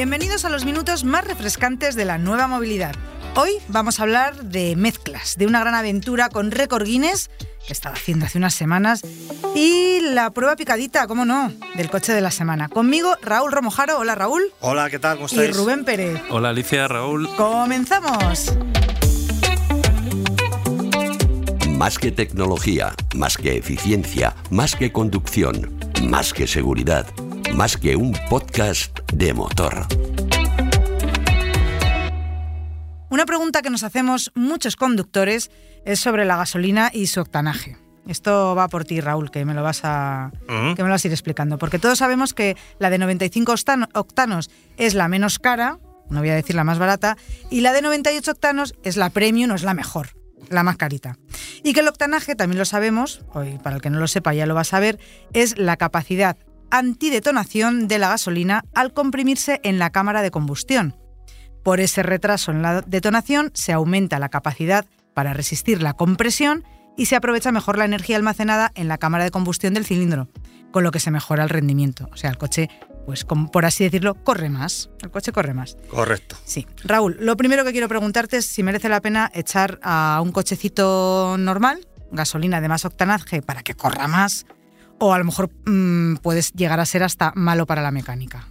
Bienvenidos a los minutos más refrescantes de la nueva movilidad. Hoy vamos a hablar de mezclas, de una gran aventura con récord Guinness que estaba haciendo hace unas semanas y la prueba picadita, cómo no, del coche de la semana. Conmigo Raúl Romojaro. Hola Raúl. Hola, ¿qué tal? ¿Cómo Y estáis? Rubén Pérez. Hola Alicia, Raúl. ¡Comenzamos! Más que tecnología, más que eficiencia, más que conducción, más que seguridad, más que un podcast de motor. Una pregunta que nos hacemos muchos conductores es sobre la gasolina y su octanaje. Esto va por ti, Raúl, que me lo vas a, Ujú. que me lo vas a ir explicando. Porque todos sabemos que la de 95 octano- octanos es la menos cara, no voy a decir la más barata, y la de 98 octanos es la premium o es la mejor, la más carita. Y que el octanaje, también lo sabemos, hoy para el que no lo sepa ya lo va a saber, es la capacidad antidetonación de la gasolina al comprimirse en la cámara de combustión. Por ese retraso en la detonación se aumenta la capacidad para resistir la compresión y se aprovecha mejor la energía almacenada en la cámara de combustión del cilindro, con lo que se mejora el rendimiento. O sea, el coche, pues como por así decirlo, corre más. El coche corre más. Correcto. Sí. Raúl, lo primero que quiero preguntarte es si merece la pena echar a un cochecito normal, gasolina de más octanaje para que corra más, o a lo mejor mm, puedes llegar a ser hasta malo para la mecánica.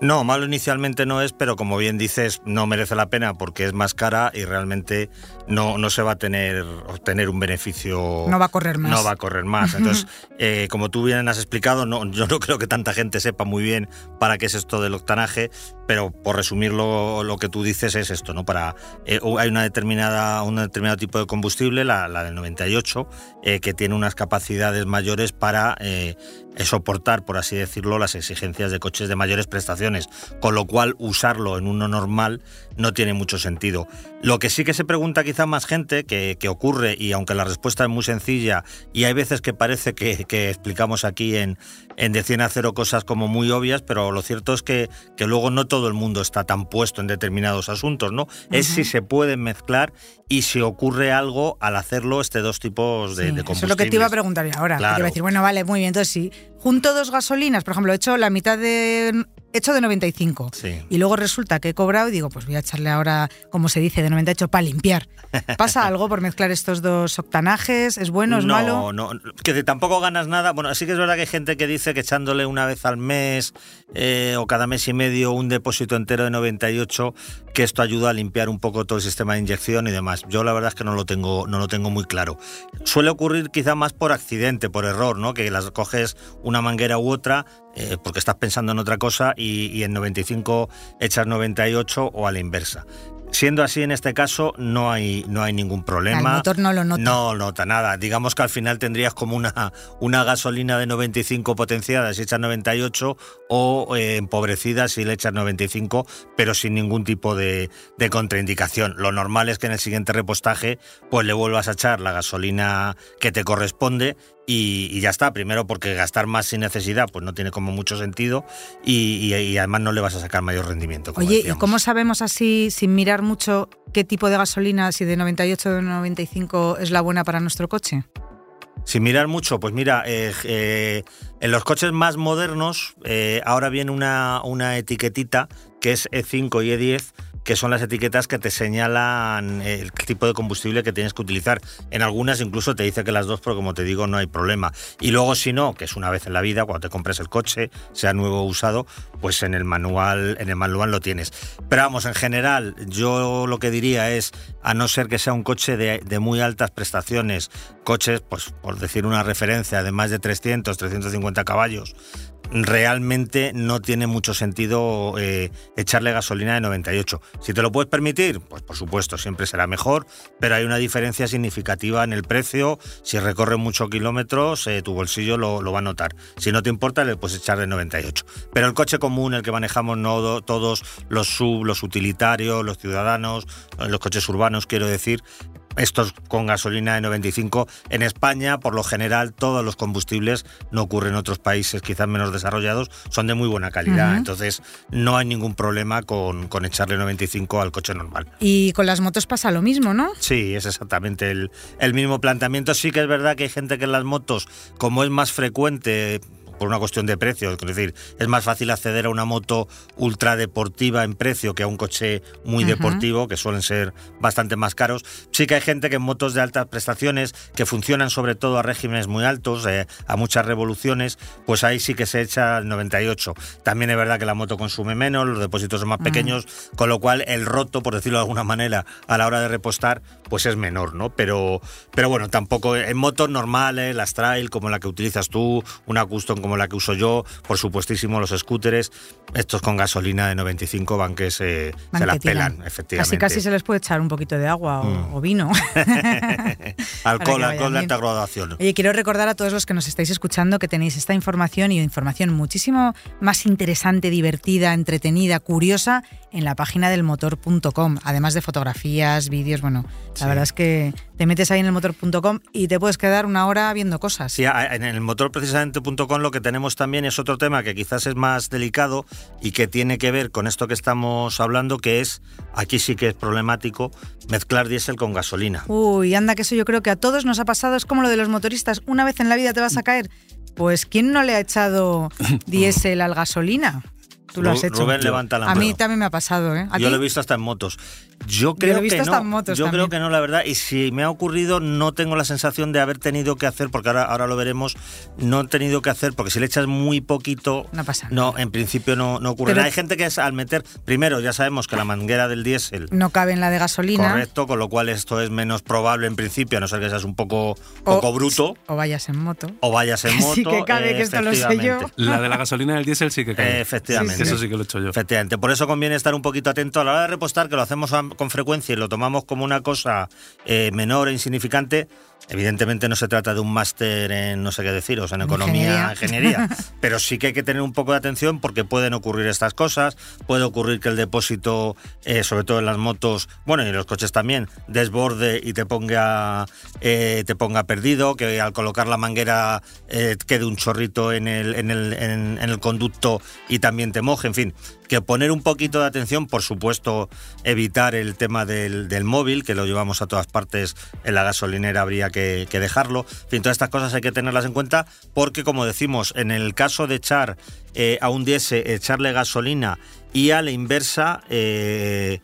No, malo inicialmente no es, pero como bien dices, no merece la pena porque es más cara y realmente no, no se va a tener obtener un beneficio. No va a correr más. No va a correr más. Entonces, eh, como tú bien has explicado, no, yo no creo que tanta gente sepa muy bien para qué es esto del octanaje, pero por resumirlo, lo que tú dices es esto, ¿no? Para eh, hay una determinada, un determinado tipo de combustible, la, la del 98, eh, que tiene unas capacidades mayores para eh, soportar, por así decirlo, las exigencias de coches de mayores prestaciones, con lo cual usarlo en uno normal no tiene mucho sentido. Lo que sí que se pregunta quizá más gente, que, que ocurre, y aunque la respuesta es muy sencilla, y hay veces que parece que, que explicamos aquí en, en De 100 a 0 cosas como muy obvias, pero lo cierto es que, que luego no todo el mundo está tan puesto en determinados asuntos, ¿no? Es si se pueden mezclar y si ocurre algo al hacerlo este dos tipos de, Sí, de eso es lo que te iba a preguntar ahora. que Te Claro. iba a decir, bueno, vale, muy bien. Entonces, si junto dos gasolinas, por ejemplo, he hecho la mitad de. Hecho de 95. Sí. Y luego resulta que he cobrado y digo, pues voy a echarle ahora, como se dice, de 98 para limpiar. ¿Pasa algo por mezclar estos dos octanajes? ¿Es bueno? ¿Es no, malo? No, que tampoco ganas nada. Bueno, sí que es verdad que hay gente que dice que echándole una vez al mes eh, o cada mes y medio un depósito entero de 98, que esto ayuda a limpiar un poco todo el sistema de inyección y demás. Yo la verdad es que no lo tengo, no lo tengo muy claro. Suele ocurrir quizá más por accidente, por error, ¿no? Que las coges una manguera u otra eh, porque estás pensando en otra cosa y, y en 95 echas 98 o a la inversa. Siendo así en este caso, no hay, no hay ningún problema. El motor no lo nota. No nota nada. Digamos que al final tendrías como una, una gasolina de 95 potenciada si echas 98 o eh, empobrecida si le echas 95, pero sin ningún tipo de, de contraindicación. Lo normal es que en el siguiente repostaje pues le vuelvas a echar la gasolina que te corresponde y, y ya está. Primero porque gastar más sin necesidad pues no tiene como mucho sentido y, y- y además no le vas a sacar mayor rendimiento. como Oye, ¿y cómo sabemos así, sin mirar mucho, qué tipo de gasolina, si de 98 o de 95 es la buena para nuestro coche? Sin mirar mucho, pues mira, eh, eh, en los coches más modernos eh, ahora viene una, una etiquetita que es E5 y E10 que son las etiquetas que te señalan el tipo de combustible que tienes que utilizar. En algunas incluso te dice que las dos, pero como te digo, no hay problema. Y luego si no, que es una vez en la vida, cuando te compres el coche, sea nuevo o usado, pues en el manual, en el manual lo tienes. Pero vamos, en general, yo lo que diría es, a no ser que sea un coche de, de muy altas prestaciones, coches, pues por decir una referencia, de más de 300, 350 caballos, realmente no tiene mucho sentido eh, echarle gasolina de 98. Si te lo puedes permitir, pues por supuesto, siempre será mejor, pero hay una diferencia significativa en el precio. Si recorre muchos kilómetros, eh, tu bolsillo lo, va a notar. Si no te importa, le puedes echar de 98. Pero el coche común, el que manejamos no, todos los sub, los utilitarios, los ciudadanos, los coches urbanos, quiero decir, estos con gasolina de 95. En España, por lo general, todos los combustibles, no ocurre en otros países quizás menos desarrollados, son de muy buena calidad. Entonces, no hay ningún problema con, con, echarle 95 al coche normal. Y con las motos pasa lo mismo, ¿no? Sí, es exactamente el, el mismo planteamiento. Sí que es verdad que hay gente que en las motos, como es más frecuente, por una cuestión de precio. Es decir, es más fácil acceder a una moto ultra deportiva en precio que a un coche muy deportivo, que suelen ser bastante más caros. Sí que hay gente que en motos de altas prestaciones, que funcionan sobre todo a regímenes muy altos, eh, a muchas revoluciones, pues ahí sí que se echa el 98. También es verdad que la moto consume menos, los depósitos son más pequeños, con lo cual el roto, por decirlo de alguna manera, a la hora de repostar, pues es menor, ¿no? Pero, pero bueno, tampoco en motos normales, las trail como la que utilizas tú, una custom como la que uso yo, por supuestísimo los scooters, estos con gasolina de 95 van que se, se las pelan, efectivamente. Casi casi se les puede echar un poquito de agua o, mm. vino. alcohol, alcohol de alta graduación. Oye, quiero recordar a todos los que nos estáis escuchando que tenéis esta información y información muchísimo más interesante, divertida, entretenida, curiosa en la página del motor.com, además de fotografías, vídeos, bueno, la verdad es que te metes ahí en el motor.com y te puedes quedar una hora viendo cosas. Sí, en el motor precisamente.com lo que tenemos también es otro tema que quizás es más delicado y que tiene que ver con esto que estamos hablando, que es, aquí sí que es problemático, mezclar diésel con gasolina. Uy, anda que eso yo creo que a todos nos ha pasado, es como lo de los motoristas, una vez en la vida te vas a caer. Pues ¿quién no le ha echado diésel al gasolina? Tú lo has hecho. Rubén levanta la mano. A mí también me ha pasado, ¿eh? Yo lo he visto hasta en motos. Yo creo que no. yo creo que no, la verdad. Y si me ha ocurrido, no tengo la sensación de haber tenido que hacer, porque ahora, ahora lo veremos, no he tenido que hacer, porque si le echas muy poquito. No pasa No, en principio no, no ocurre Hay gente que es al meter. Primero, ya sabemos que la manguera del diésel. No cabe en la de gasolina. Correcto, con lo cual esto es menos probable en principio, a no ser que seas un poco, poco bruto. O vayas en moto. O vayas en moto. sí que cabe, que esto lo sé yo. La de la gasolina del diésel sí que cabe. efectivamente. Eso sí que lo he hecho yo. Efectivamente. Por eso conviene estar un poquito atento a la hora de repostar, que lo hacemos con frecuencia y lo tomamos como una cosa eh, menor e insignificante, evidentemente no se trata de un máster en no sé qué deciros, en economía, ingeniería, pero sí que hay que tener un poco de atención porque pueden ocurrir estas cosas, puede ocurrir que el depósito, eh, sobre todo en las motos, bueno, y en los coches también, desborde y te ponga, eh, te ponga perdido, que al colocar la manguera quede un chorrito en el, en el, en el conducto y también te moje, en fin, que poner un poquito de atención, por supuesto, evitar el tema del, móvil, que lo llevamos a todas partes en la gasolinera, habría que, dejarlo. En fin, todas estas cosas hay que tenerlas en cuenta porque, como decimos, en el caso de echar eh, a un diésel, echarle gasolina y a la inversa, eh,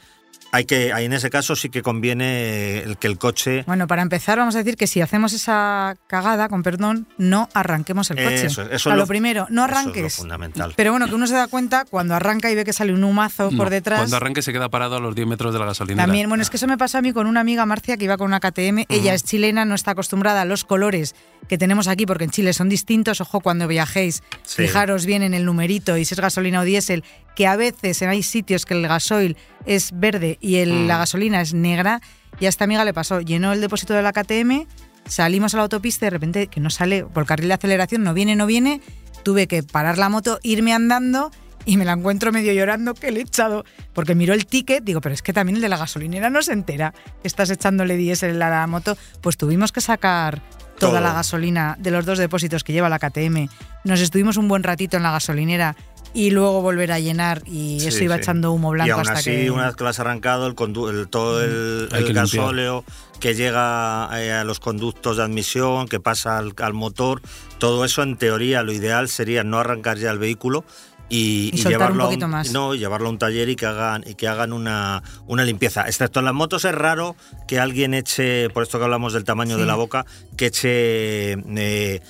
hay que, en ese caso sí que conviene el que el coche. Bueno, para empezar, vamos a decir que si hacemos esa cagada, con perdón, no arranquemos el coche. Eso, eso a lo, primero, no arranques. es fundamental. Pero bueno, que uno se da cuenta cuando arranca y ve que sale un humazo por detrás. Cuando arranque se queda parado a los 10 metros de la gasolina. También, bueno, es que eso me pasó a mí con una amiga Marcia que iba con una KTM. Ella es chilena, no está acostumbrada a los colores que tenemos aquí, porque en Chile son distintos. Ojo, cuando viajéis, fijaros bien en el numerito y si es gasolina o diésel, que a veces hay sitios que el gasoil es verde y el, la mm. gasolina es negra. Y a esta amiga le pasó, llenó el depósito de la KTM, salimos a la autopista y de repente que no sale por el carril de aceleración, no viene, no viene. Tuve que parar la moto, irme andando y me la encuentro medio llorando que le he echado, porque miró el ticket, digo, pero es que también el de la gasolinera no se entera, estás echándole diésel a la moto, pues tuvimos que sacar toda la gasolina de los dos depósitos que lleva la KTM. Nos estuvimos un buen ratito en la gasolinera y luego volver a llenar y eso iba echando humo blanco y aún hasta así, que... una vez que lo has arrancado, el, todo el, el gasóleo que llega eh, a los conductos de admisión, que pasa al, al, motor, todo eso en teoría lo ideal sería no arrancar ya el vehículo, y, llevarlo, un a un, No, llevarlo a un taller y que hagan, y que hagan una, una limpieza. Excepto en las motos es raro que alguien eche, por esto que hablamos del tamaño de la boca, que eche eh,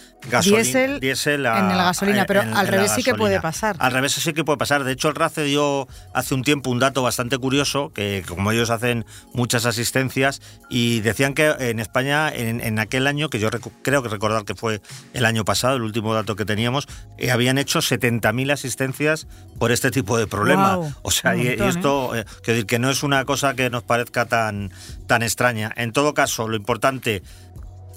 diésel, diésel en la gasolina, pero al revés sí que puede pasar. Al revés sí que puede pasar. De hecho, el RACE dio hace un tiempo un dato bastante curioso, que como ellos hacen muchas asistencias, y decían que en España, en, aquel año, que yo creo que recordar que fue el año pasado, el último dato que teníamos, eh, habían hecho 70.000 asistencias por este tipo de problema. o sea, y, esto, ¿eh? Eh, decir, que no es una cosa que nos parezca tan, tan extraña. En todo caso, lo importante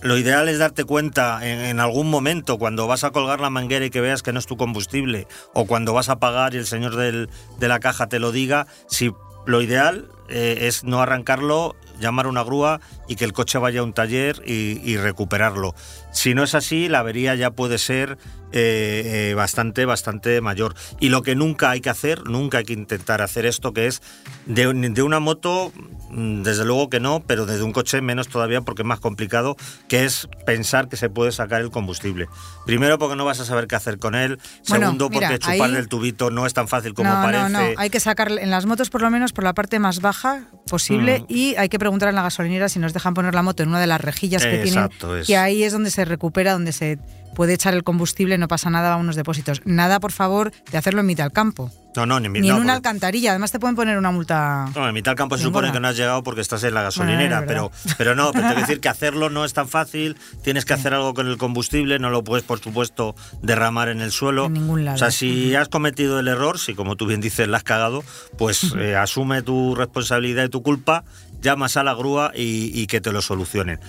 lo ideal es darte cuenta en, algún momento cuando vas a colgar la manguera y que veas que no es tu combustible o cuando vas a pagar y el señor de la caja te lo diga, si lo ideal eh, es no arrancarlo, llamar a una grúa y que el coche vaya a un taller y, recuperarlo. Si no es así, la avería ya puede ser eh, eh, bastante, bastante mayor. Y lo que nunca hay que hacer, nunca hay que intentar hacer esto, que es de, una moto, mm, desde luego que no, pero desde un coche menos todavía porque es más complicado, que es pensar que se puede sacar el combustible. Primero porque no vas a saber qué hacer con él. Segundo porque chuparle el tubito no es tan fácil como parece. No, no, hay que sacar en las motos por lo menos por la parte más baja posible mm. y hay que preguntar en la gasolinera si nos dejan poner la moto en una de las rejillas que tienen. Y ahí es donde se recupera, donde se puede echar el combustible, no pasa nada a unos depósitos. Nada, por favor, de hacerlo en mitad del campo. No, no, ni, ni en una alcantarilla. Además te pueden poner una multa. No, en mitad del campo se supone que no has llegado porque estás en la gasolinera, pero, pero no, pero te decir que hacerlo no es tan fácil. Tienes que hacer algo con el combustible, no lo puedes, por supuesto, derramar en el suelo. En ningún lado. O sea, si has cometido el error, si como tú bien dices la has cagado, pues eh, asume tu responsabilidad y tu culpa, llamas a la grúa y que te lo solucionen.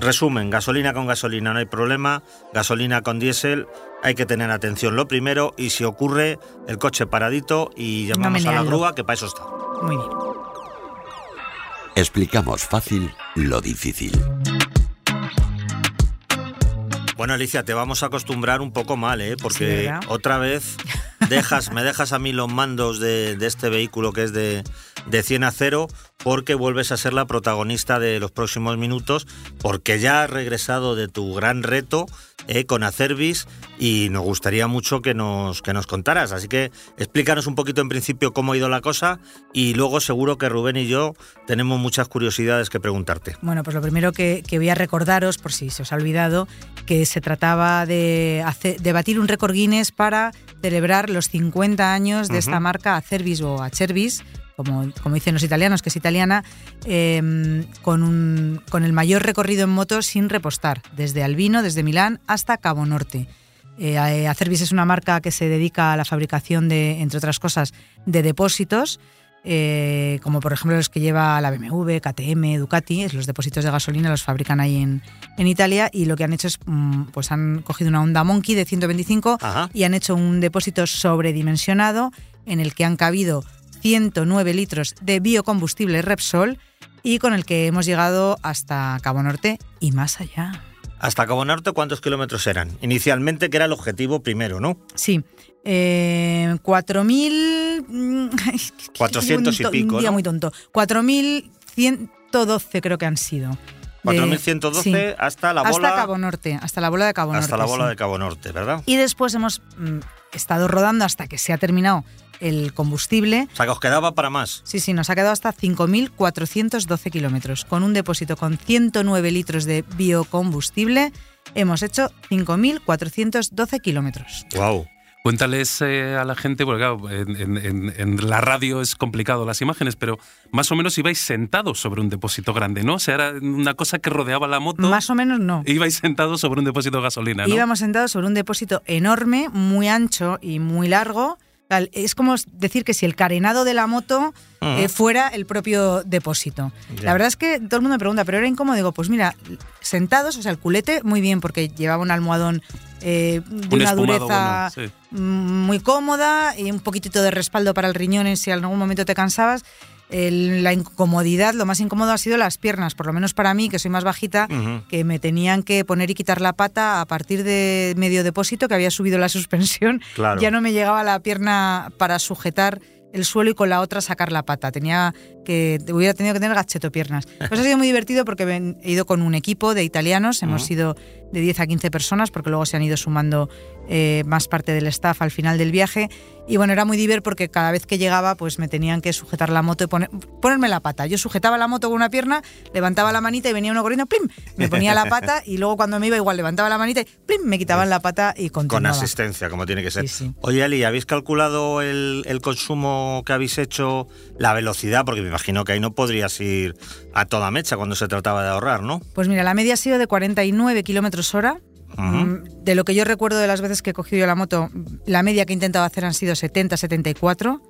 Resumen, gasolina con gasolina no hay problema, gasolina con diésel hay que tener atención lo primero y si ocurre el coche paradito y llamamos a la grúa que para eso está. Muy bien. Explicamos fácil lo difícil. Bueno, Alicia, te vamos a acostumbrar un poco mal, ¿eh? Porque otra vez dejas, me dejas a mí los mandos de, este vehículo que es de, de 100 a 0 porque vuelves a ser la protagonista de los próximos minutos, porque ya has regresado de tu gran reto eh, con Acervis y nos gustaría mucho que nos, que nos contaras. Así que explícanos un poquito en principio cómo ha ido la cosa y luego seguro que Rubén y yo tenemos muchas curiosidades que preguntarte. Bueno, pues lo primero que, voy a recordaros, por si se os ha olvidado, que se trataba de, hacer, batir un récord Guinness para celebrar los 50 años de esta marca Acervis o Acervis como, como, dicen los italianos, que es italiana, em, con, un, con el mayor recorrido en moto sin repostar, desde Albino, desde Milán hasta Cabo Norte. Eh, Acervis es una marca que se dedica a la fabricación de, entre otras cosas, de depósitos, eh, como por ejemplo los que lleva la BMW, KTM, Ducati, los depósitos de gasolina los fabrican ahí en, en Italia y lo que han hecho es, mm, pues han cogido una Honda Monkey de 125 y han hecho un depósito sobredimensionado en el que han cabido 109 litros de biocombustible Repsol y con el que hemos llegado hasta Cabo Norte y más allá. ¿Hasta Cabo Norte cuántos kilómetros eran? Inicialmente, que era el objetivo primero, ¿no? Sí. Eh, 4.000... 400 y pico, Un día muy tonto. 4.112 creo que han sido. 4.112 hasta la bola... Hasta Cabo Norte, hasta la bola de Cabo Norte. Hasta la bola de Cabo Norte, ¿verdad? Y después hemos mm, estado rodando hasta que se ha terminado el combustible. O sea, que os quedaba para más. Sí, sí, nos ha quedado hasta 5.412 kilómetros. Con un depósito con 109 litros de biocombustible, hemos hecho 5.412 kilómetros. ¡Wow! Cuéntales eh, a la gente, porque claro, en, la radio es complicado las imágenes, pero más o menos ibais sentados sobre un depósito grande, ¿no? O sea, era una cosa que rodeaba la moto. Más o menos no. Ibais sentados sobre un depósito de gasolina, ¿no? Íbamos sentados sobre un depósito enorme, muy ancho y muy largo, es como decir que si el carenado de la moto eh, fuera el propio depósito. La verdad es que todo el mundo me pregunta, pero era incómodo. Digo, pues mira, sentados, o sea, el culete muy bien porque llevaba un almohadón eh, de una dureza muy cómoda y un poquitito de respaldo para el riñón si en algún momento te cansabas la incomodidad, lo más incómodo ha sido las piernas, por lo menos para mí, que soy más bajita, que me tenían que poner y quitar la pata a partir de medio depósito, que había subido la suspensión. Ya no me llegaba la pierna para sujetar el suelo y con la otra sacar la pata. Tenía que hubiera tenido que tener gacheto piernas. Pues ha sido muy divertido porque he ido con un equipo de italianos, hemos ido de 10 a 15 personas, porque luego se han ido sumando eh, más parte del staff al final del viaje. Y bueno, era muy divertido porque cada vez que llegaba, pues me tenían que sujetar la moto y ponerme la pata. Yo sujetaba la moto con una pierna, levantaba la manita y venía uno corriendo, ¡plim! Me ponía la pata y luego cuando me iba igual levantaba la manita y ¡plim! Me quitaban la pata y continuaba. Con asistencia, como tiene que ser. Oye, Eli, ¿habéis calculado el, el consumo que habéis hecho, la velocidad? Porque me imagino que ahí no podrías ir a toda mecha cuando se trataba de ahorrar, ¿no? Pues mira, la media ha sido de 49 kilómetros hora Mm, de lo que yo recuerdo de las veces que he cogido yo la moto, la media que he intentado hacer han sido 70, 74.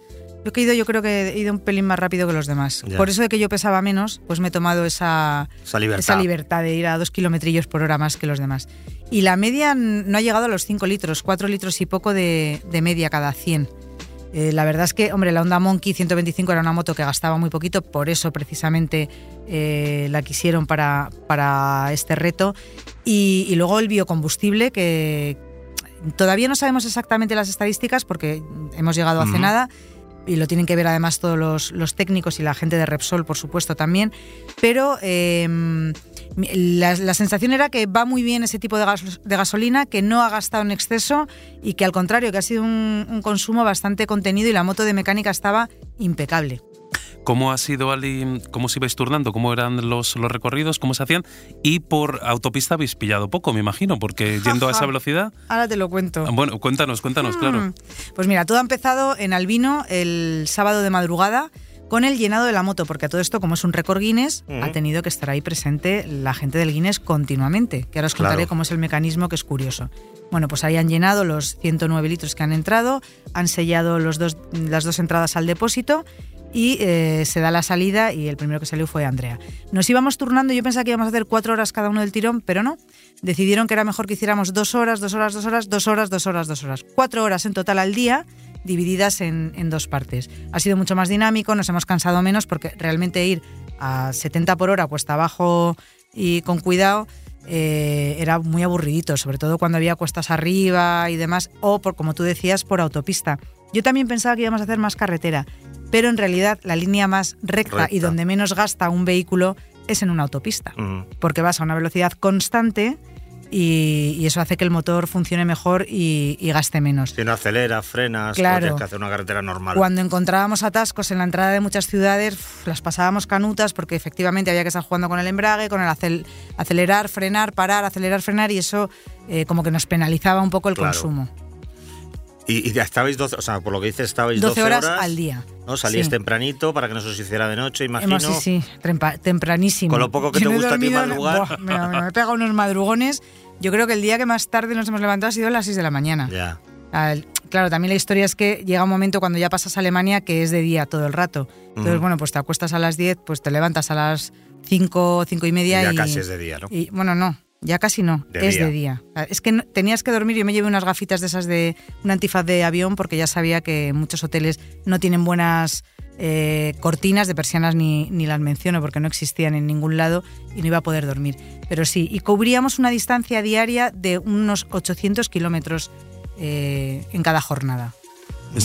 Yo he ido, yo creo que he ido un pelín más rápido que los demás. Por eso de que yo pesaba menos, pues me he tomado esa, esa, libertad. de ir a dos kilómetrillos por hora más que los demás. Y la media no ha llegado a los 5 litros, 4 litros y poco de, de media cada 100. Eh, la verdad es que, hombre, la Honda Monkey 125 era una moto que gastaba muy poquito, por eso precisamente eh, la quisieron para, para este reto. Y, luego el biocombustible, que todavía no sabemos exactamente las estadísticas porque hemos llegado hace nada y lo tienen que ver además todos los, técnicos y la gente de Repsol, por supuesto, también. Pero em, la, sensación era que va muy bien ese tipo de, gasolina, que no ha gastado en exceso y que al contrario, que ha sido un, consumo bastante contenido y la moto de mecánica estaba impecable. ¿Cómo ha sido, Ali, cómo se ibais turnando? ¿Cómo eran los, los recorridos? ¿Cómo se hacían? Y por autopista habéis pillado poco, me imagino, porque yendo a esa velocidad... Ahora te lo cuento. Bueno, cuéntanos, cuéntanos, claro. Mm. Pues mira, todo ha empezado en Albino el sábado de madrugada con el llenado de la moto, porque a todo esto, como es un récord Guinness, ha tenido que estar ahí presente la gente del Guinness continuamente, que ahora os contaré cómo es el mecanismo, que es curioso. Bueno, pues ahí han llenado los 109 litros que han entrado, han sellado los dos, las dos entradas al depósito y eh, se da la salida y el primero que salió fue Andrea. Nos íbamos turnando, yo pensaba que íbamos a hacer cuatro horas cada uno del tirón, pero no. Decidieron que era mejor que hiciéramos dos horas, dos horas, dos horas, dos horas, dos horas, dos horas. Cuatro horas en total al día divididas en, dos partes. Ha sido mucho más dinámico, nos hemos cansado menos porque realmente ir a 70 por hora cuesta abajo y con cuidado eh, era muy aburridito, sobre todo cuando había cuestas arriba y demás, o por, como tú decías, por autopista. Yo también pensaba que íbamos a hacer más carretera, pero en realidad la línea más recta, y donde menos gasta un vehículo es en una autopista, porque vas a una velocidad constante y, eso hace que el motor funcione mejor y, gaste menos. Si no acelera, frenas, claro. que hacer una carretera normal. Cuando encontrábamos atascos en la entrada de muchas ciudades, las pasábamos canutas porque efectivamente había que estar jugando con el embrague, con el acelerar, frenar, parar, acelerar, frenar y eso eh, como que nos penalizaba un poco el consumo. Y, ya estabais 12, o sea, por lo que dices, estabais 12, horas, al día. ¿no? Salíais tempranito para que no se os hiciera de noche, imagino. sí, sí, tempranísimo. Con lo poco que te gusta a ti madrugar. me, he pegado unos madrugones. Yo creo que el día que más tarde nos hemos levantado ha sido a las 6 de la mañana. Ya. claro, también la historia es que llega un momento cuando ya pasas a Alemania que es de día todo el rato. Entonces, bueno, pues te acuestas a las 10, pues te levantas a las 5, 5 y media. Y ya casi es de día, ¿no? Y, bueno, no, ya casi no, es de día. Es que tenías que dormir, yo me llevé unas gafitas de esas de un antifaz de avión porque ya sabía que muchos hoteles no tienen buenas eh, cortinas de persianas ni, ni las menciono porque no existían en ningún lado y no iba a poder dormir. Pero sí, y cubríamos una distancia diaria de unos 800 kilómetros eh, en cada jornada.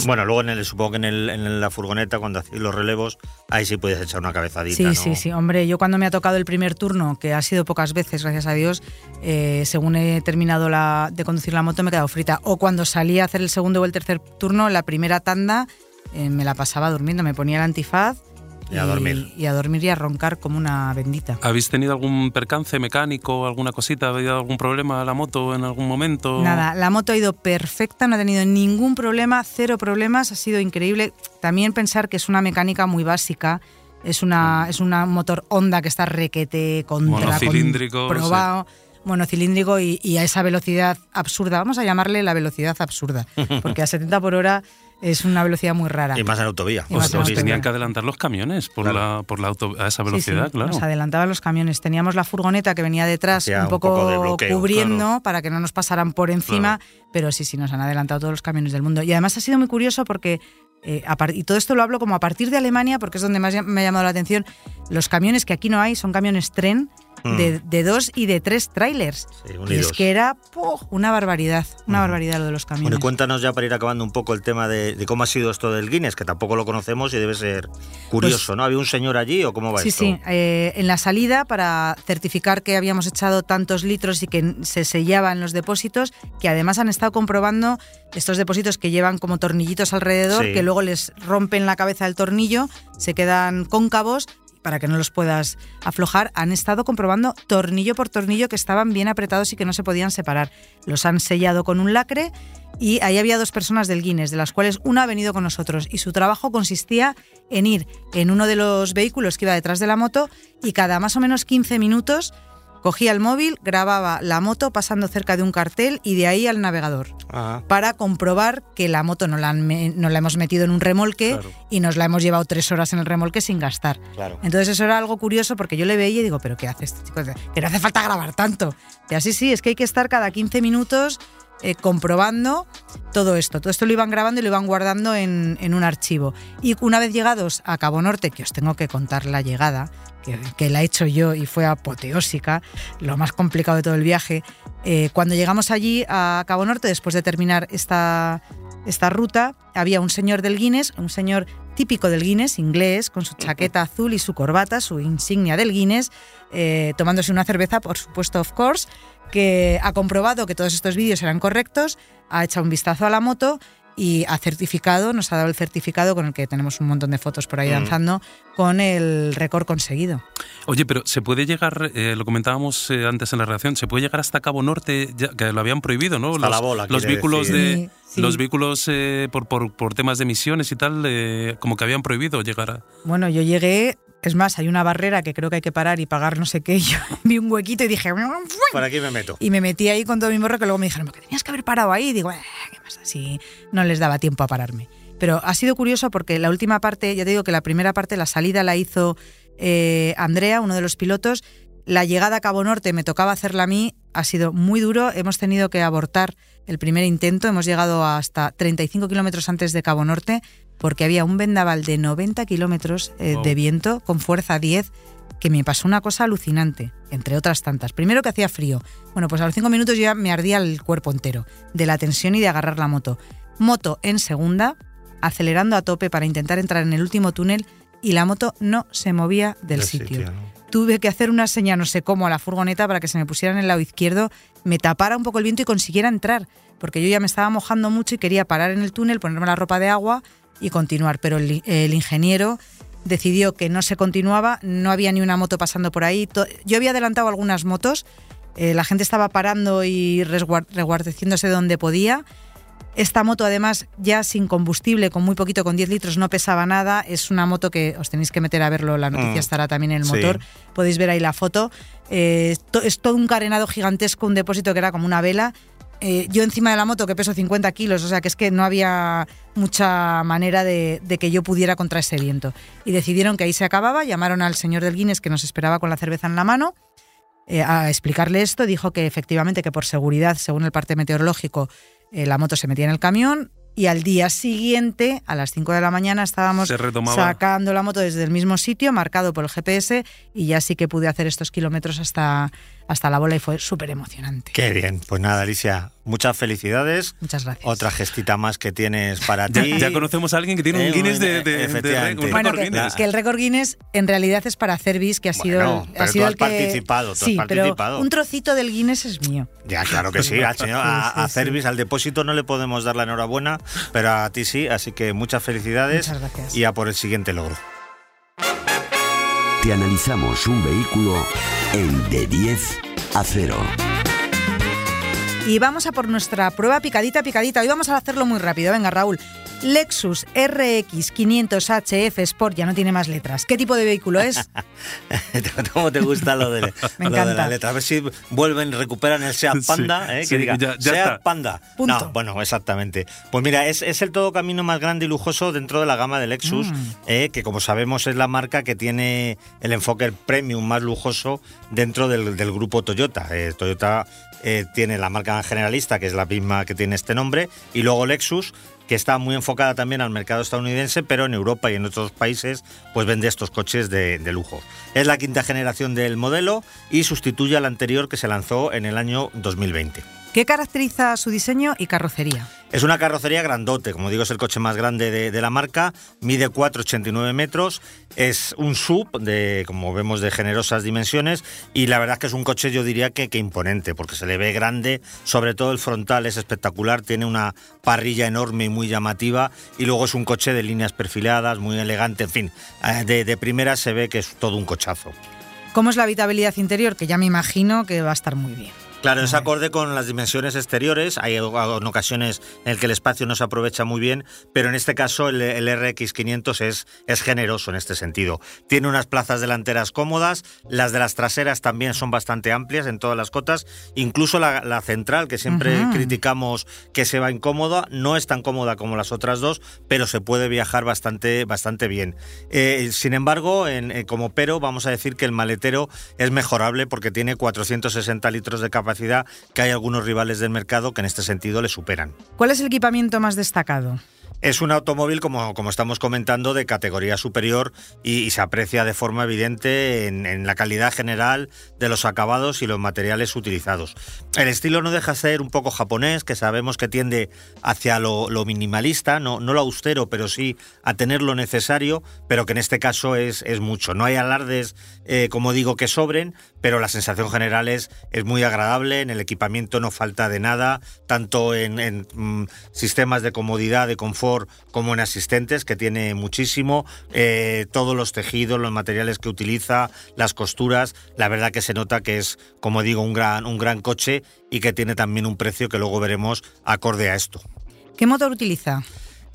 Bueno, luego en el, supongo que en, el, en la furgoneta, cuando hacéis los relevos, ahí sí puedes echar una cabezadita. Sí, sí, sí. Hombre, yo cuando me ha tocado el primer turno, que ha sido pocas veces, gracias a Dios, eh, según he terminado la, de conducir la moto me he quedado frita. O cuando salí a hacer el segundo o el tercer turno, la primera tanda eh, me la pasaba durmiendo, me ponía el antifaz y a dormir. Y a dormir y a roncar como una bendita. ¿Habéis tenido algún percance mecánico, alguna cosita? ¿Ha habido algún problema la moto en algún momento? Nada, la moto ha ido perfecta, no ha tenido ningún problema, cero problemas, ha sido increíble. También pensar que es una mecánica muy básica. Es una, es una motor Honda que está requete contra monocilíndrico, probado. monocilíndrico y, y, a esa velocidad absurda. Vamos a llamarle la velocidad absurda, porque a 70 por hora es una velocidad muy rara. Y más en autovía. Os, tenían que adelantar los camiones por, la, por la auto, a esa velocidad, claro. Nos adelantaban los camiones. Teníamos la furgoneta que venía detrás un, poco, cubriendo para que no nos pasaran por encima, pero sí, sí, nos han adelantado todos los camiones del mundo. Y además ha sido muy curioso porque eh, y todo esto lo hablo como a partir de Alemania, porque es donde más me ha llamado la atención. Los camiones que aquí no hay son camiones tren Mm. de, de dos y de tres trailers. Sí, y es que era una barbaridad, una barbaridad lo de los camiones. Bueno, y cuéntanos ya para ir acabando un poco el tema de, de cómo ha sido esto del Guinness, que tampoco lo conocemos y debe ser curioso, ¿no? ¿Había un señor allí o cómo va Pues Sí, esto? sí. eh, en la salida, para certificar que habíamos echado tantos litros y que se sellaban los depósitos, que además han estado comprobando estos depósitos que llevan como tornillitos alrededor, Sí. que luego les rompen la cabeza del tornillo, se quedan cóncavos para que no los puedas aflojar, han estado comprobando tornillo por tornillo que estaban bien apretados y que no se podían separar. Los han sellado con un lacre y ahí había dos personas del Guinness, de las cuales una ha venido con nosotros y su trabajo consistía en ir en uno de los vehículos que iba detrás de la moto y cada más o menos 15 minutos cogía el móvil, grababa la moto pasando cerca de un cartel y de ahí al navegador Ah, para comprobar que la moto no la, han me- no la hemos metido en un remolque Claro. y nos la hemos llevado tres horas en el remolque sin gastar. claro. Entonces eso era algo curioso porque yo le veía y digo, pero ¿qué hace este chico? Que no hace falta grabar tanto. Y así sí, es que hay que estar cada 15 minutos eh, comprobando todo esto. Todo esto lo iban grabando y lo iban guardando en, un archivo. Y una vez llegados a Cabo Norte, que os tengo que contar la llegada, que, que la he hecho yo y fue apoteósica, lo más complicado de todo el viaje, eh, cuando llegamos allí a Cabo Norte, después de terminar esta, esta ruta, había un señor del Guinness, un señor típico del Guinness, inglés, con su chaqueta azul y su corbata, su insignia del Guinness, eh, tomándose una cerveza, por supuesto, of course, que ha comprobado que todos estos vídeos eran correctos, ha echado un vistazo a la moto y ha certificado, nos ha dado el certificado con el que tenemos un montón de fotos por ahí Mm. danzando, con el récord conseguido. Oye, pero se puede llegar, eh, lo comentábamos eh, antes en la redacción, se puede llegar hasta Cabo Norte, ya, que lo habían prohibido, ¿no? Hasta los la bola, los vehículos decir. de Sí, sí. los vehículos eh, por, por, por temas de emisiones y tal, eh, como que habían prohibido llegar a. Bueno, yo llegué, es más, hay una barrera que creo que hay que parar y pagar no sé qué, yo vi un huequito y dije, "Mm, ¡fui! Por aquí me meto. Y me metí ahí con todo mi morro que luego me dijeron, que tenías que haber parado ahí. Y digo, "Eh, ¿qué pasa? Si no les daba tiempo a pararme. Pero ha sido curioso porque la última parte, ya te digo que la primera parte, la salida la hizo eh, Andrea, uno de los pilotos. La llegada a Cabo Norte me tocaba hacerla a mí, ha sido muy duro. Hemos tenido que abortar el primer intento. Hemos llegado hasta 35 kilómetros antes de Cabo Norte porque había un vendaval de 90 kilómetros eh, Wow. de viento con fuerza 10 que me pasó una cosa alucinante, entre otras tantas. Primero que hacía frío. Bueno, pues a los cinco minutos ya me ardía el cuerpo entero, de la tensión y de agarrar la moto. Moto en segunda, acelerando a tope para intentar entrar en el último túnel y la moto no se movía del sitio. sitio, ¿no? Tuve que hacer una señal, no sé cómo, a la furgoneta para que se me pusiera en el lado izquierdo, me tapara un poco el viento y consiguiera entrar, porque yo ya me estaba mojando mucho y quería parar en el túnel, ponerme la ropa de agua y continuar. Pero el, el ingeniero decidió que no se continuaba, no había ni una moto pasando por ahí. Yo había adelantado algunas motos, eh, la gente estaba parando y resguar- resguardeciéndose donde podía. Esta moto, además, ya sin combustible, con muy poquito, con 10 litros, no pesaba nada. Es una moto que os tenéis que meter a verlo, la noticia Mm. estará también en el Sí. motor. Podéis ver ahí la foto. Eh, to- es todo un carenado gigantesco, un depósito que era como una vela. Eh, yo encima de la moto que peso 50 kilos, o sea que es que no había mucha manera de, de que yo pudiera contra ese viento. Y decidieron que ahí se acababa, llamaron al señor del Guinness que nos esperaba con la cerveza en la mano eh, a explicarle esto, dijo que efectivamente que por seguridad, según el parte meteorológico, eh, la moto se metía en el camión y al día siguiente, a las 5 de la mañana, estábamos sacando la moto desde el mismo sitio, marcado por el GPS, y ya sí que pude hacer estos kilómetros hasta, hasta la bola y fue súper emocionante. Qué bien. Pues nada, Alicia, muchas felicidades. Muchas gracias. Otra gestita más que tienes para ti. ya conocemos a alguien que tiene Eh, un Guinness de, de- de- efectivamente. un Bueno, récord que, Guinness. que el récord Guinness en realidad es para hacer bis, que ha sido, Bueno, el- pero ha tú sido has el que... participado, tú has sí, participado. pero un trocito del Guinness es mío. Ya, claro que sí. Al señor, a, a sí. Cervis, al depósito no le podemos dar la enhorabuena, pero a ti sí. Así que muchas felicidades Muchas gracias. y a por el siguiente logro. Te analizamos un vehículo en de 10 a 0. Y vamos a por nuestra prueba picadita, picadita. Hoy vamos a hacerlo muy rápido. Venga, Raúl. Lexus RX 500 HF Sport, ya no tiene más letras. ¿Qué tipo de vehículo es? ¿Cómo te gusta lo de, Me lo de la letra? A ver si vuelven, recuperan el Seat Sí, Panda, ¿eh? sí, que diga ya- ya Seat está. Panda. Punto. No, bueno, exactamente. Pues mira, es, es el todo camino más grande y lujoso dentro de la gama de Lexus, Mm. eh, que como sabemos es la marca que tiene el enfoque premium más lujoso dentro del, del grupo Toyota. Eh, Toyota eh, tiene la marca generalista, que es la misma que tiene este nombre, y luego Lexus que está muy enfocada también al mercado estadounidense, pero en Europa y en otros países pues vende estos coches de, de lujo. Es la quinta generación del modelo y sustituye al anterior que se lanzó en el año 2020. ¿Qué caracteriza su diseño y carrocería? Es una carrocería grandote, como digo, es el coche más grande de, la marca, mide 4,89 metros, es un sub, de, como vemos, de generosas dimensiones y la verdad es que es un coche yo diría que, imponente, porque se le ve grande, sobre todo el frontal es espectacular, tiene una parrilla enorme y muy llamativa y luego es un coche de líneas perfiladas, muy elegante, en fin, eh, de primera se ve que es todo un cochazo. ¿Cómo es la habitabilidad interior? Que ya me imagino que va a estar muy bien. Claro, es acorde con las dimensiones exteriores. Hay en ocasiones en el que el espacio no se aprovecha muy bien, pero en este caso el, el RX500 es, es generoso en este sentido. Tiene unas plazas delanteras cómodas, las de las traseras también son bastante amplias en todas las cotas, incluso la, la central, que siempre criticamos que se va incómoda, no es tan cómoda como las otras dos, pero se puede viajar bastante, bastante bien. Eh, sin embargo, en- eh, como pero, vamos a decir que el maletero es mejorable porque tiene 460 litros de capacidad, que hay algunos rivales del mercado que en este sentido le superan. ¿Cuál es el equipamiento más destacado? Es un automóvil, como, como estamos comentando, de categoría superior y, se aprecia de forma evidente en, la calidad general de los acabados y los materiales utilizados. El estilo no deja de ser un poco japonés, que sabemos que tiende hacia lo, minimalista, no, no lo austero, pero sí a tener lo necesario, pero que en este caso es, mucho. No hay alardes, eh, como digo, que sobren, pero la sensación general es, es muy agradable, en el equipamiento no falta de nada, tanto en, en, mm, sistemas de comodidad, de confort, como en asistentes, que tiene muchísimo, eh, todos los tejidos, los materiales que utiliza, las costuras, la verdad que se nota que es, como digo, un gran, un gran coche y que tiene también un precio que luego veremos acorde a esto. ¿Qué motor utiliza?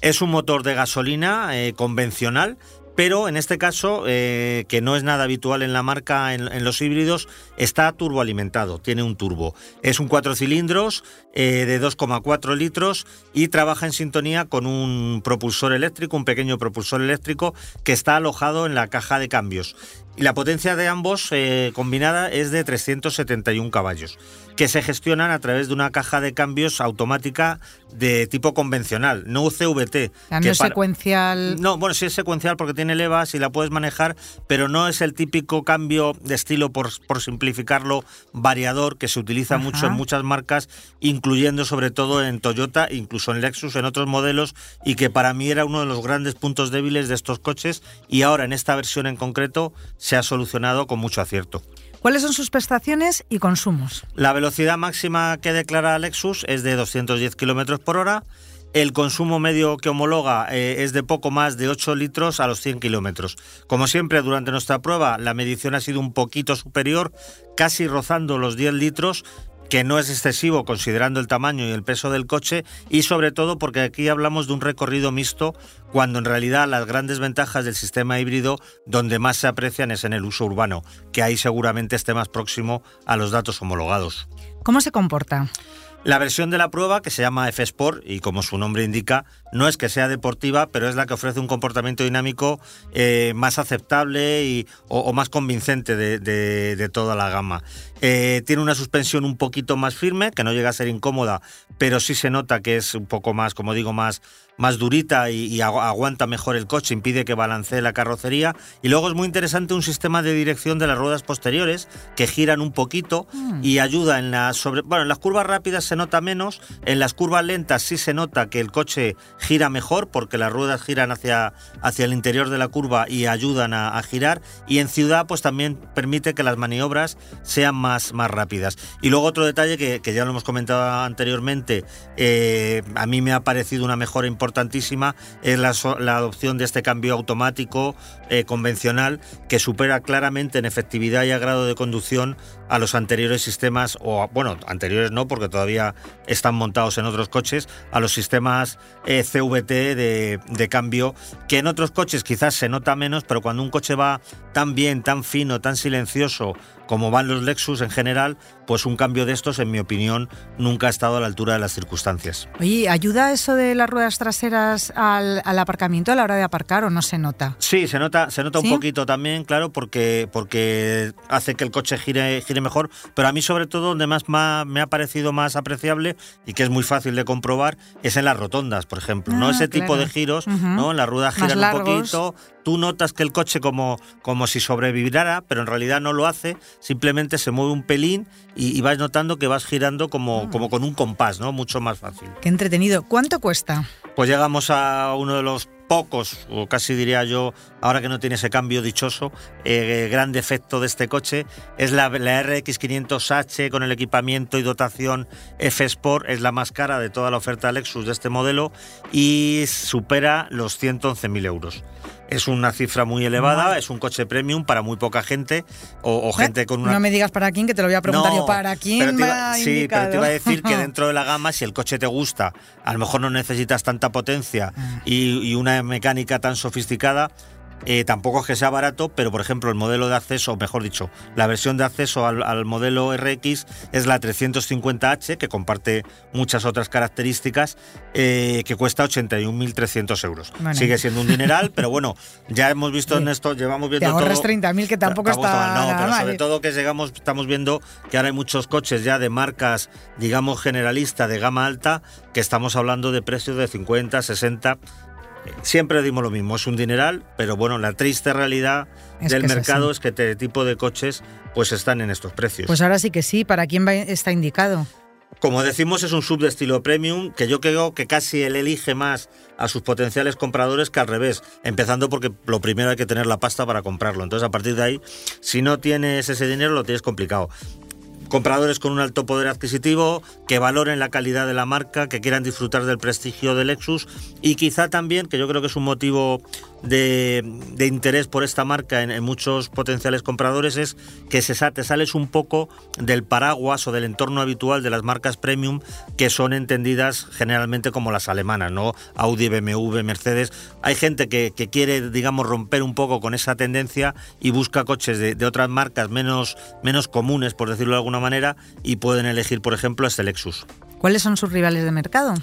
Es un motor de gasolina eh, convencional, pero en este caso, eh, que no es nada habitual en la marca, en, los híbridos, está turboalimentado, tiene un turbo. Es un cuatro cilindros eh, de 2,4 litros y trabaja en sintonía con un propulsor eléctrico, un pequeño propulsor eléctrico que está alojado en la caja de cambios. Y la potencia de ambos eh, combinada es de 371 caballos, que se gestionan a través de una caja de cambios automática de tipo convencional, no CVT. O sea, no que es para- secuencial. no, bueno, sí es secuencial porque tiene levas y la puedes manejar, pero no es el típico cambio de estilo, por, por simplificarlo, variador que se utiliza Ajá. mucho en muchas marcas, incluyendo sobre todo en Toyota, incluso en Lexus, en otros modelos, y que para mí era uno de los grandes puntos débiles de estos coches, y ahora en esta versión en concreto se ha solucionado con mucho acierto. ¿Cuáles son sus prestaciones y consumos? La velocidad máxima que declara Lexus es de 210 kilómetros por hora. El consumo medio que homologa eh, es de poco más de 8 litros a los 100 kilómetros. Como siempre, durante nuestra prueba, la medición ha sido un poquito superior, casi rozando los 10 litros, que no es excesivo considerando el tamaño y el peso del coche y sobre todo porque aquí hablamos de un recorrido mixto cuando en realidad las grandes ventajas del sistema híbrido donde más se aprecian es en el uso urbano, que ahí seguramente esté más próximo a los datos homologados. ¿Cómo se comporta? La versión de la prueba, que se llama F-Sport, y como su nombre indica, no es que sea deportiva, pero es la que ofrece un comportamiento dinámico eh, más aceptable y, o, o más convincente de, de- de toda la gama. Eh, tiene una suspensión un poquito más firme, que no llega a ser incómoda, pero sí se nota que es un poco más, como digo, más, más durita y, y agu- aguanta mejor el coche, impide que balancee la carrocería. Y luego es muy interesante un sistema de dirección de las ruedas posteriores que giran un poquito y ayuda en las sobre, bueno, en las curvas rápidas se nota menos, en las curvas lentas sí se nota que el coche gira mejor porque las ruedas giran hacia, hacia el interior de la curva y ayudan a, a girar y en ciudad pues también permite que las maniobras sean más, más rápidas. Y luego otro detalle que, ya lo hemos comentado anteriormente, eh, a mí me ha parecido una mejora importantísima, es la, adopción de este cambio automático eh, convencional que supera claramente en efectividad y a grado de conducción a los anteriores sistemas, o bueno, anteriores no, porque todavía están montados en otros coches, a los sistemas eh, CVT de cambio, que en otros coches quizás se nota menos, pero cuando un coche va tan bien, tan fino, tan silencioso, como van los Lexus en general, pues un cambio de estos, en mi opinión, nunca ha estado a la altura de las circunstancias. Oye, ¿ayuda eso de las ruedas traseras al, aparcamiento a la hora de aparcar o no se nota? Sí, se nota, se nota un poquito también, claro, porque, porque hace que el coche gire, gire mejor, pero a mí sobre todo donde más me ha parecido más apreciable y que es muy fácil de comprobar es en las rotondas, por ejemplo, ¿no? Ah, Ese tipo de giros, ¿no? En la rueda giran un poquito, tú notas que el coche como, como si sobreviviera, pero en realidad no lo hace, simplemente se mueve un pelín y, vas notando que vas girando como, ah. como con un compás, ¿no? Mucho más fácil. Qué entretenido. ¿Cuánto cuesta? Pues llegamos a uno de los pocos, o casi diría yo, ahora que no tiene ese cambio dichoso, eh, gran defecto de este coche, es la, la, RX500H con el equipamiento y dotación F Sport, es la más cara de toda la oferta Lexus de este modelo y supera los 111.000 euros. Es una cifra muy elevada, es un coche premium para muy poca gente o, gente con una... No me digas para quién, que te lo voy a preguntar yo. ¿Para quién Sí, pero te iba a decir que dentro de la gama, si el coche te gusta, a lo mejor no necesitas tanta potencia ah. y una mecánica tan sofisticada, eh, tampoco es que sea barato, pero por ejemplo el modelo de acceso, o mejor dicho, la versión de acceso al, modelo RX es la 350H, que comparte muchas otras características, eh, que cuesta 81.300 euros. Sigue siendo un dineral, pero bueno, ya hemos visto en esto, llevamos viendo... Te ahorras 30.000, que tampoco está... No, pero sobre todo que llegamos, estamos viendo que ahora hay muchos coches ya de marcas, digamos, generalista, de gama alta, que estamos hablando de precios de 50, 60 siempre dimos lo mismo, es un dineral, pero bueno, la triste realidad del mercado es, que este tipo de coches pues están en estos precios. Pues ahora sí que sí, ¿para quién está indicado? Como decimos, es un sub de estilo premium que yo creo que casi él elige más a sus potenciales compradores que al revés, empezando porque lo primero hay que tener la pasta para comprarlo. Entonces, a partir de ahí, si no tienes ese dinero, lo tienes complicado compradores con un alto poder adquisitivo, que valoren la calidad de la marca, que quieran disfrutar del prestigio de Lexus y quizá también, que yo creo que es un motivo de, interés por esta marca en, muchos potenciales compradores, es que se, te sales un poco del paraguas o del entorno habitual de las marcas premium que son entendidas generalmente como las alemanas, ¿no? Audi, BMW, Mercedes. Hay gente que, quiere, digamos, romper un poco con esa tendencia y busca coches de, otras marcas menos, menos comunes, por decirlo de alguna manera y pueden elegir, por ejemplo, este Lexus. ¿Cuáles son sus rivales de mercado?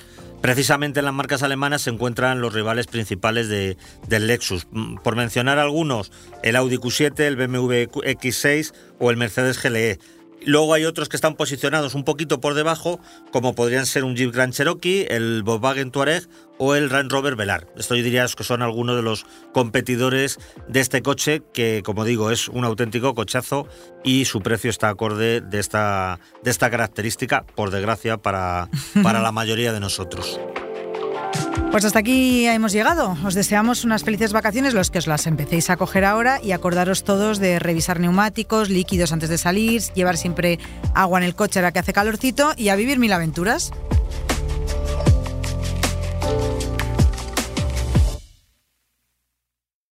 Precisamente en las marcas alemanas se encuentran los rivales principales de, del Lexus. Mm, por mencionar algunos, el Audi Q7, el BMW X6 o el Mercedes GLE. Luego hay otros que están posicionados un poquito por debajo, como podrían ser un Jeep Grand Cherokee, el Volkswagen Touareg o el Range Rover Velar. Esto yo diría que son algunos de los competidores de este coche, que como digo es un auténtico cochazo y su precio está acorde de esta, de esta característica, por desgracia, para, para la mayoría de nosotros. Pues hasta aquí hemos llegado. Os deseamos unas felices vacaciones, los que os las empecéis a coger ahora y acordaros todos de revisar neumáticos, líquidos antes de salir, llevar siempre agua en el coche ahora que hace calorcito y a vivir mil aventuras.